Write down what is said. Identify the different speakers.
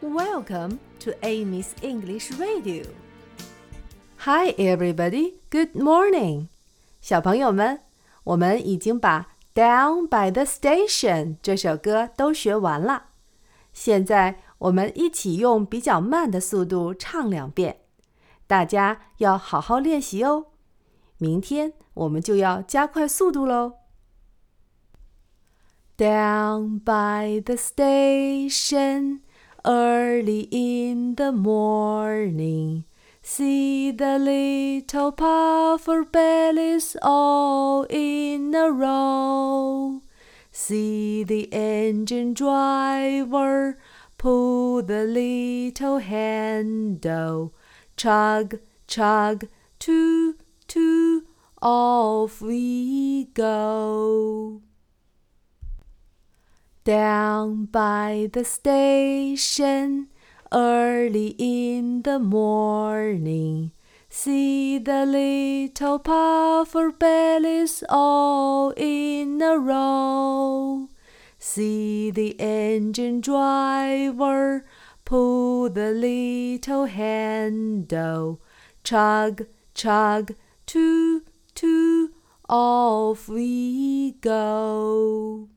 Speaker 1: Welcome to Amy's English Radio. Hi, everybody. Good morning. 小朋友们，我们已经把《Down by the Station》这首歌都学完了。现在我们一起用比较慢的速度唱两遍，大家要好好练习哦。明天我们就要加快速度喽。Down by the station, early in the morning, see the little puffer bellies all in a row. See the engine driver pull the little handle, chug, chug, toot, toot, off we go. Down by the station, early in the morning, see the little puffer bellies all in a row. See the engine driver pull the little handle, chug, chug, toot, toot, off we go.